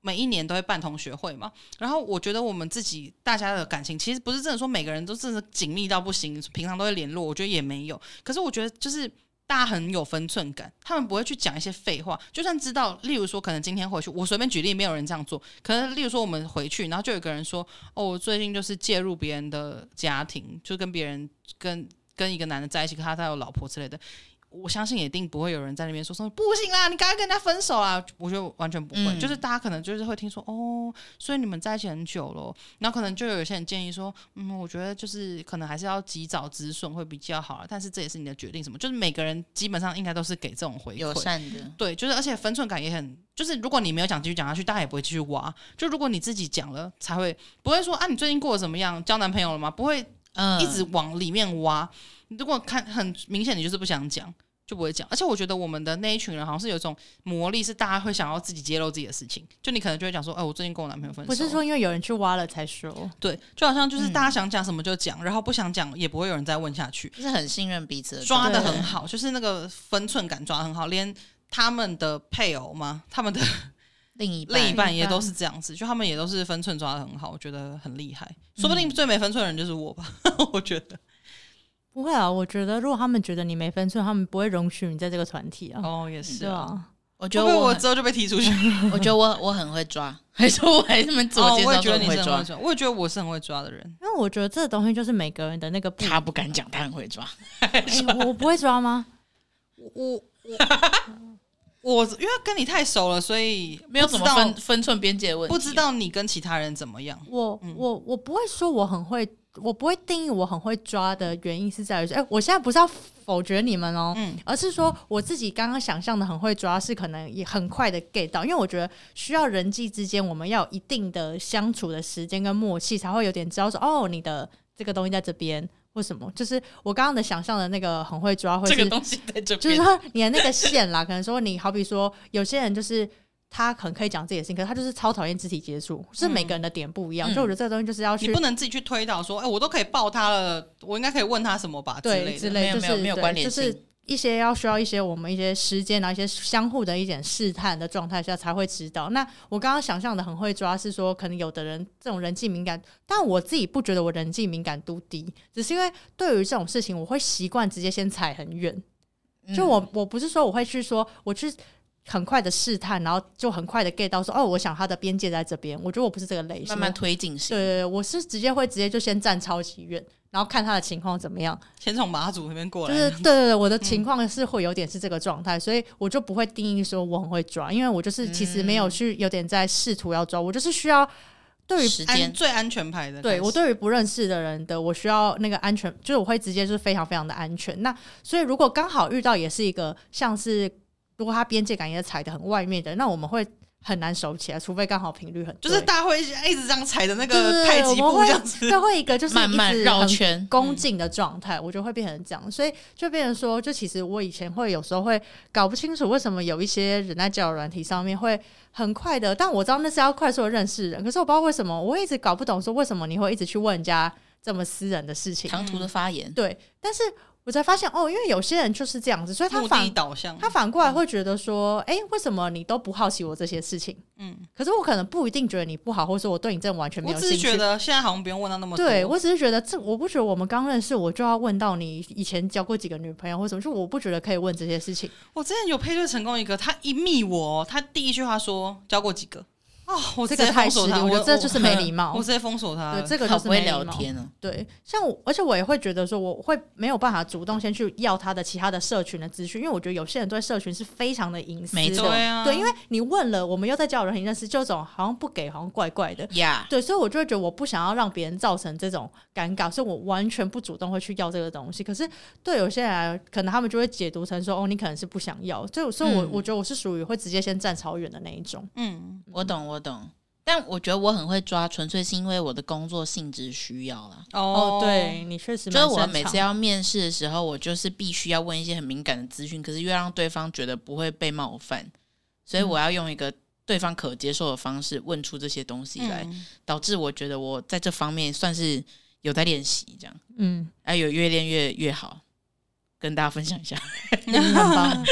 每一年都会办同学会嘛，然后我觉得我们自己大家的感情其实不是真的说每个人都真的紧密到不行，平常都会联络，我觉得也没有。可是我觉得就是大家很有分寸感，他们不会去讲一些废话，就算知道，例如说可能今天回去，我随便举例，没有人这样做。可能例如说我们回去，然后就有个人说：“哦，我最近就是介入别人的家庭，就跟别人跟跟一个男的在一起，他他有老婆之类的。”我相信一定不会有人在那边说什么不行啦，你赶快跟人家分手啊！我觉得完全不会，嗯、就是大家可能就是会听说哦，所以你们在一起很久了，然后可能就有些人建议说，嗯，我觉得就是可能还是要及早止损会比较好，但是这也是你的决定，什么？就是每个人基本上应该都是给这种回馈，友善的，对，就是而且分寸感也很，就是如果你没有讲继续讲下去，大家也不会继续挖，就如果你自己讲了，才会不会说啊，你最近过得怎么样？交男朋友了吗？不会，一直往里面挖。你、嗯、如果看很明显，你就是不想讲。就不会讲，而且我觉得我们的那一群人好像是有一种魔力，是大家会想要自己揭露自己的事情。就你可能就会讲说，哎，我最近跟我男朋友分手。不是说因为有人去挖了才说，对，就好像就是大家想讲什么就讲，嗯、然后不想讲也不会有人再问下去，就是很信任彼此的，抓得很好，就是那个分寸感抓得很好，连他们的配偶吗，他们的另一半另一半也都是这样子，就他们也都是分寸抓的很好，我觉得很厉害。说不定最没分寸的人就是我吧，我觉得。不会啊，我觉得如果他们觉得你没分寸，他们不会容许你在这个团体啊。哦，也是啊。我觉得我之后就被踢出去。我觉得我我很会抓，还是我还这么自我介绍说很会抓？我也觉得我是很会抓的人，因为我觉得这个东西就是每个人的那个。他不敢讲，他很会抓。我不会抓吗？我我因为跟你太熟了，所以没有什么分分寸边界的问题。不知道你跟其他人怎么样？我我我不会说我很会。我不会定义我很会抓的原因是在于说，哎，我现在不是要否决你们哦，嗯，而是说我自己刚刚想象的很会抓，是可能也很快的 get 到，因为我觉得需要人际之间我们要有一定的相处的时间跟默契，才会有点知道说，哦，你的这个东西在这边或什么，就是我刚刚的想象的那个很会抓，会是这个东西在这边，就是说你的那个线啦，可能说你好比说有些人就是。他很可以讲自己的事情，可是他就是超讨厌肢体接触，是每个人的点不一样。嗯、所以我觉得这个东西就是要去，你不能自己去推导说，哎、欸，我都可以抱他了，我应该可以问他什么吧？对，之类，就是没有关联性，就是一些要需要一些我们一些时间，然后一些相互的一点试探的状态下才会知道。那我刚刚想象的很会抓，是说可能有的人这种人际敏感，但我自己不觉得我人际敏感度低，只是因为对于这种事情，我会习惯直接先踩很远。就我我不是说我会去说我去。很快的试探，然后就很快的 get 到说，哦，我想他的边界在这边。我觉得我不是这个类型，慢慢推进型。对对对，我是直接会直接就先站超级远，然后看他的情况怎么样。先从马祖那边过来。就是对对对，我的情况是会有点是这个状态，嗯、所以我就不会定义说我很会抓，因为我就是其实没有去有点在试图要抓，我就是需要对于时间最安全牌的。对我对于不认识的人的，我需要那个安全，就是我会直接就是非常非常的安全。那所以如果刚好遇到也是一个像是。如果他边界感也踩的很外面的，那我们会很难熟起来，除非刚好频率很，就是大家会一直这样踩的那个太极步这样子，就会一个就是慢慢绕圈。恭敬的状态，我觉得会变成这样，所以就变成说，就其实我以前会有时候会搞不清楚为什么有一些人在交友软体上面会很快的，但我知道那是要快速的认识人，可是我不知道为什么，我会一直搞不懂说为什么你会一直去问人家这么私人的事情，唐突的发言，对，但是。我才发现哦，因为有些人就是这样子，所以他反他反过来会觉得说，哎、嗯欸，为什么你都不好奇我这些事情？嗯，可是我可能不一定觉得你不好，或者说我对你这完全没有兴趣。我只是觉得现在好像不用问到那么多。对，我只是觉得这，我不觉得我们刚认识我就要问到你以前交过几个女朋友或什么，就我不觉得可以问这些事情。我之前有配对成功一个，他一密我，他第一句话说交过几个。哦，我这个太失礼，我这就是没礼貌。我直接封锁他。对，这个就是没聊天了。对，像我，而且我也会觉得说，我会没有办法主动先去要他的其他的社群的资讯，因为我觉得有些人对社群是非常的隐私的。没错啊。对，因为你问了，我们又在交友软体认识，就这种好像不给，好像怪怪的。呀。对，所以我就会觉得我不想要让别人造成这种尴尬，所以我完全不主动会去要这个东西。可是对有些人，可能他们就会解读成说，哦，你可能是不想要。所以，所以我我觉得我是属于会直接先站超远的那一种。嗯，我懂，我懂。但我觉得我很会抓，纯粹是因为我的工作性质需要啦。哦，对你确实，就是我每次要面试的时候，我就是必须要问一些很敏感的资讯，可是又让对方觉得不会被冒犯，所以我要用一个对方可接受的方式问出这些东西来，嗯、导致我觉得我在这方面算是有在练习，这样，嗯，哎，有越练越越好，跟大家分享一下。我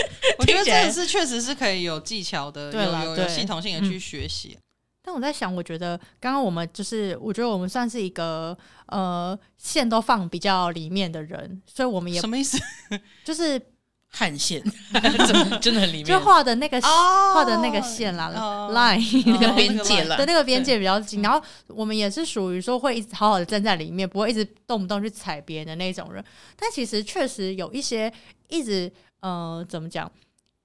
觉得这个是确实是可以有技巧的，有有有系统性的去学习。嗯但我在想，我觉得刚刚我们就是，我觉得我们算是一个呃线都放比较里面的人，所以我们也什么意思？就是汗线，真的真的很里面，就画的那个画、oh, 的那个线啦、oh,，line 那个边界了，对，那个边界比较紧。然后我们也是属于说会一直好好的站在里面，不会一直动不动去踩别人的那种人。但其实确实有一些一直。呃，怎么讲，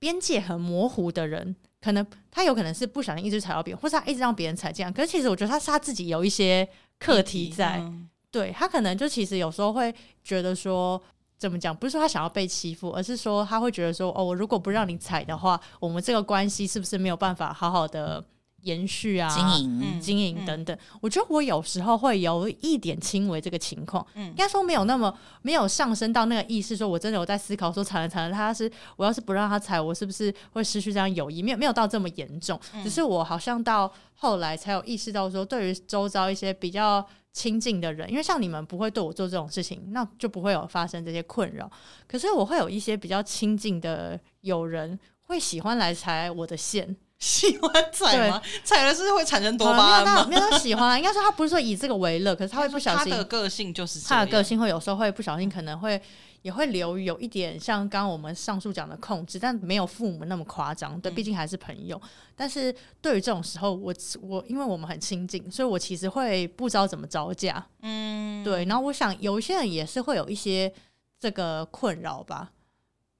边界很模糊的人，可能他有可能是不小心一直踩到别人，或是他一直让别人踩这样。可是其实我觉得他是他自己有一些课题在，嗯、对他可能就其实有时候会觉得说，怎么讲，不是说他想要被欺负，而是说他会觉得说，哦，我如果不让你踩的话，我们这个关系是不是没有办法好好的？延续啊，经营、嗯、经营等等，嗯、我觉得我有时候会有一点轻微这个情况，嗯，应该说没有那么没有上升到那个意识，说我真的有在思考说，踩了踩了，他是我要是不让他踩，我是不是会失去这样友谊？没有没有到这么严重，嗯、只是我好像到后来才有意识到说，对于周遭一些比较亲近的人，因为像你们不会对我做这种事情，那就不会有发生这些困扰。可是我会有一些比较亲近的友人会喜欢来踩我的线。喜欢踩吗？对踩了是会产生多巴胺吗？没有，喜欢。应该说他不是说以这个为乐，可是他会不小心。他的个性就是他的个性会有时候会不小心，可能会也会留有一点像刚刚我们上述讲的控制，但没有父母那么夸张。对，毕竟还是朋友。嗯、但是对于这种时候，我我因为我们很亲近，所以我其实会不知道怎么招架。嗯，对。然后我想有一些人也是会有一些这个困扰吧。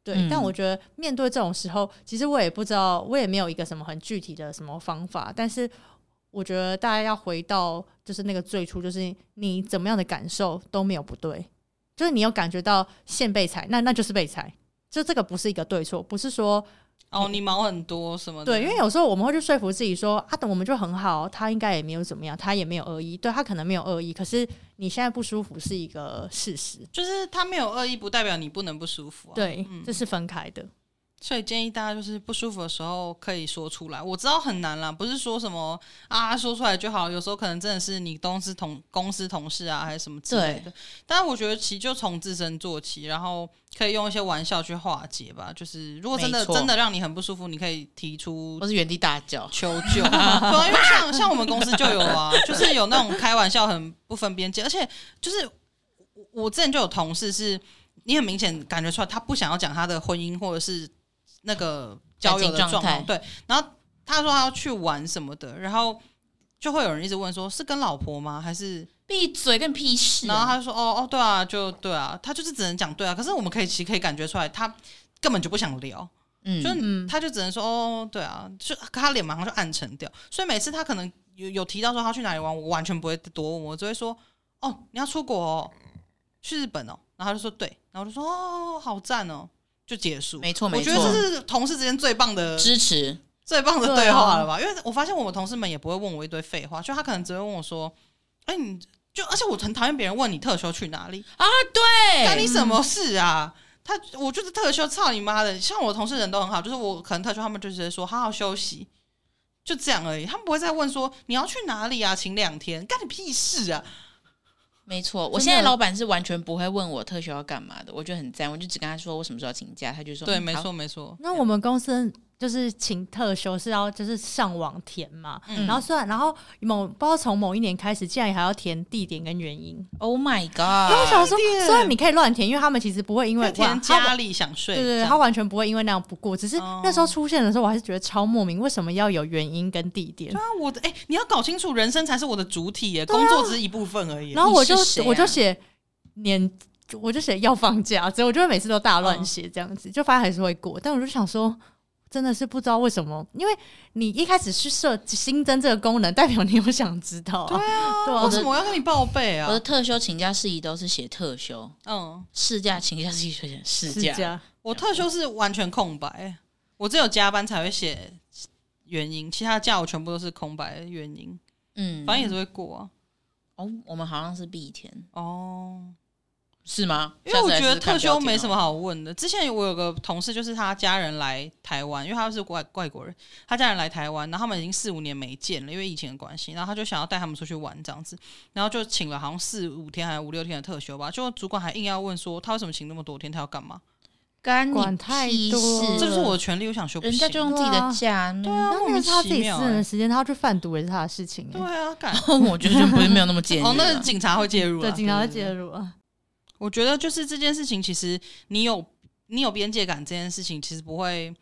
对，嗯、但我觉得面对这种时候，其实我也不知道，我也没有一个什么很具体的什么方法。但是我觉得大家要回到就是那个最初，就是你怎么样的感受都没有不对，就是你有感觉到线被踩，那那就是被踩，就这个不是一个对错，不是说。哦，你毛很多什么的？对，因为有时候我们会去说服自己说啊，等我们就很好，他应该也没有怎么样，他也没有恶意，对，他可能没有恶意，可是你现在不舒服是一个事实，就是他没有恶意，不代表你不能不舒服啊。对，这是分开的。所以建议大家就是不舒服的时候可以说出来。我知道很难啦，不是说什么啊说出来就好。有时候可能真的是你公司同公司同事啊，还是什么之类的。但是我觉得其实就从自身做起，然后可以用一些玩笑去化解吧。就是如果真的真的让你很不舒服，你可以提出或是原地大叫求救。对啊，因为像像我们公司就有啊，就是有那种开玩笑很不分边界，而且就是我之前就有同事是，你很明显感觉出来他不想要讲他的婚姻或者是。那个交友的状况，对，然后他说他要去玩什么的，然后就会有人一直问说，是跟老婆吗？还是闭嘴，跟屁事？然后他就说，哦哦，对啊，就对啊，他就是只能讲对啊。可是我们可以其实可以感觉出来，他根本就不想聊，嗯，就他就只能说，哦，对啊，就他脸马上就暗沉掉。所以每次他可能有有提到说他去哪里玩，我完全不会多问，我只会说，哦，你要出国哦，去日本哦，然后他就说对，然后我就说，哦，好赞哦。就结束，没错没错。我觉得这是同事之间最棒的支持，最棒的对话了吧？因为我发现我们同事们也不会问我一堆废话，就他可能只会问我说：“哎，你就而且我很讨厌别人问你特休去哪里啊？对，干你什么事啊？他我就是特休，操你妈的！像我同事人都很好，就是我可能特休，他们就直接说好好休息，就这样而已。他们不会再问说你要去哪里啊？请两天，干你屁事啊！”没错，我现在老板是完全不会问我特休要干嘛的，我觉得很赞。我就只跟他说我什么时候要请假，他就说对，嗯、没错没错。那我们公司。就是请特休是要就是上网填嘛，嗯、然后虽然然后某不知道从某一年开始，竟然还要填地点跟原因。Oh my god！然后我想说，虽然你可以乱填，因为他们其实不会因为填家里想睡，对对对，他完全不会因为那样不过。只是那时候出现的时候，我还是觉得超莫名，为什么要有原因跟地点？对啊，我的哎、欸，你要搞清楚，人生才是我的主体耶，工作只是一部分而已。然后我就、啊、我就写年，我就写要放假，所以我就会每次都大乱写这样子，嗯、就发现还是会过。但我就想说。真的是不知道为什么，因为你一开始去设新增这个功能，代表你有想知道啊。对啊，对啊，为什么我要跟你报备啊？我的特休请假事宜都是写特休，嗯，事假请假事宜就写事假。事假我特休是完全空白，我只有加班才会写原因，其他假我全部都是空白的原因。嗯，反正也是会过啊。哦，我们好像是必填哦。是吗？因为我觉得特休没什么好问的。之前我有个同事，就是他家人来台湾，因为他是外外国人，他家人来台湾，然后他们已经四五年没见了，因为疫情的关系，然后他就想要带他们出去玩这样子，然后就请了好像四五天还是五六天的特休吧。就主管还硬要问说他为什么请那么多天，他要干嘛？干管太多，这就是我的权利，我想休不，人家就用自己的假，对啊，那是他自己私人的时间，他要去贩毒也是他的事情。对啊，我觉得就不是没有那么建议。哦，那警察会介入，对，警察会介入啊。我觉得就是这件事情，其实你有你有边界感，这件事情其实不会。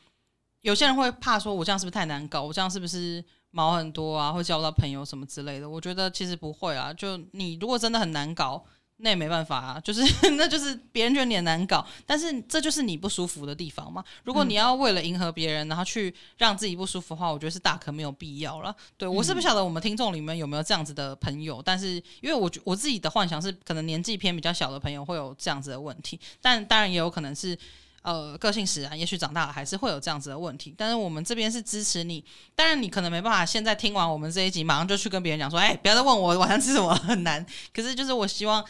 有些人会怕说，我这样是不是太难搞？我这样是不是毛很多啊？会交到朋友什么之类的？我觉得其实不会啊。就你如果真的很难搞，那也没办法啊，就是 那就是别人觉得你很难搞，但是这就是你不舒服的地方嘛。如果你要为了迎合别人，然后去让自己不舒服的话，我觉得是大可没有必要了。对，我是不晓得我们听众里面有没有这样子的朋友，但是因为我我自己的幻想是，可能年纪偏比较小的朋友会有这样子的问题，但当然也有可能是呃个性使然，也许长大了还是会有这样子的问题。但是我们这边是支持你，当然你可能没办法现在听完我们这一集，马上就去跟别人讲说，哎，不要再问我晚上吃什么，很难。可是就是我希望。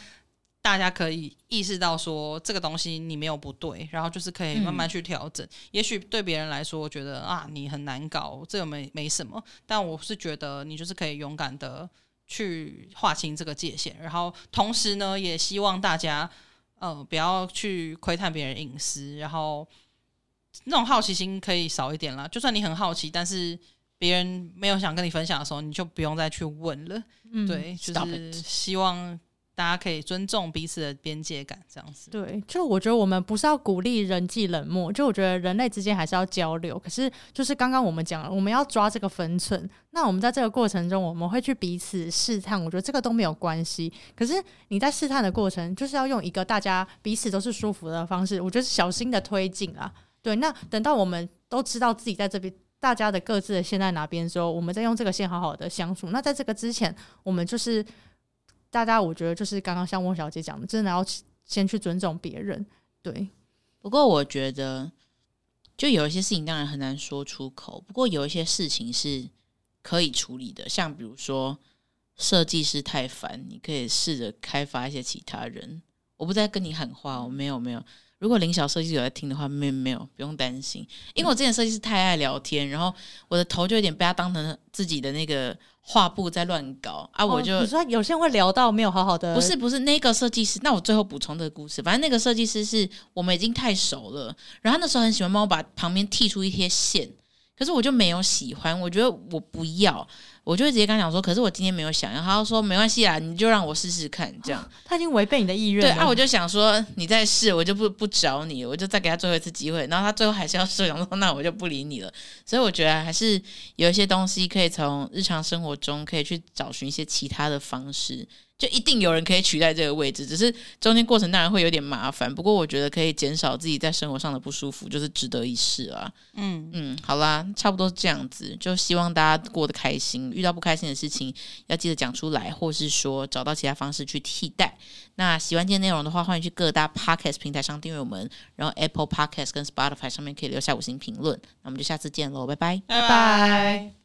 大家可以意识到说这个东西你没有不对，然后就是可以慢慢去调整。嗯、也许对别人来说，觉得啊你很难搞，这个没没什么。但我是觉得你就是可以勇敢的去划清这个界限，然后同时呢，也希望大家呃不要去窥探别人隐私，然后那种好奇心可以少一点啦。就算你很好奇，但是别人没有想跟你分享的时候，你就不用再去问了。嗯、对，就是希望。大家可以尊重彼此的边界感，这样子。对，就我觉得我们不是要鼓励人际冷漠，就我觉得人类之间还是要交流。可是，就是刚刚我们讲了，我们要抓这个分寸。那我们在这个过程中，我们会去彼此试探，我觉得这个都没有关系。可是你在试探的过程，就是要用一个大家彼此都是舒服的方式，我觉得小心的推进啊。对，那等到我们都知道自己在这边，大家的各自的线在哪边的时候，我们再用这个线好好的相处。那在这个之前，我们就是。大家，我觉得就是刚刚像莫小姐讲的，真的要先去尊重别人。对，不过我觉得，就有一些事情当然很难说出口，不过有一些事情是可以处理的，像比如说设计师太烦，你可以试着开发一些其他人。我不在跟你喊话，我没有没有。如果林小设计师有在听的话，没有没有，不用担心，因为我之前设计师太爱聊天，然后我的头就有点被他当成自己的那个。画布在乱搞啊！我就、哦、你说有些人会聊到没有好好的，不是不是那个设计师。那我最后补充这个故事，反正那个设计师是我们已经太熟了，然后那时候很喜欢帮我把旁边剔出一些线，可是我就没有喜欢，我觉得我不要。我就会直接跟他讲说，可是我今天没有想要。他就说没关系啊，你就让我试试看，这样。他已经违背你的意愿。对啊，我就想说你再试，我就不不找你，我就再给他最后一次机会。然后他最后还是要试，想说那我就不理你了。所以我觉得还是有一些东西可以从日常生活中可以去找寻一些其他的方式。就一定有人可以取代这个位置，只是中间过程当然会有点麻烦。不过我觉得可以减少自己在生活上的不舒服，就是值得一试啊。嗯嗯，好啦，差不多是这样子。就希望大家过得开心，遇到不开心的事情要记得讲出来，或是说找到其他方式去替代。那喜欢今天内容的话，欢迎去各大 Podcast 平台上订阅我们，然后 Apple Podcast 跟 Spotify 上面可以留下五星评论。那我们就下次见喽，拜拜，拜拜。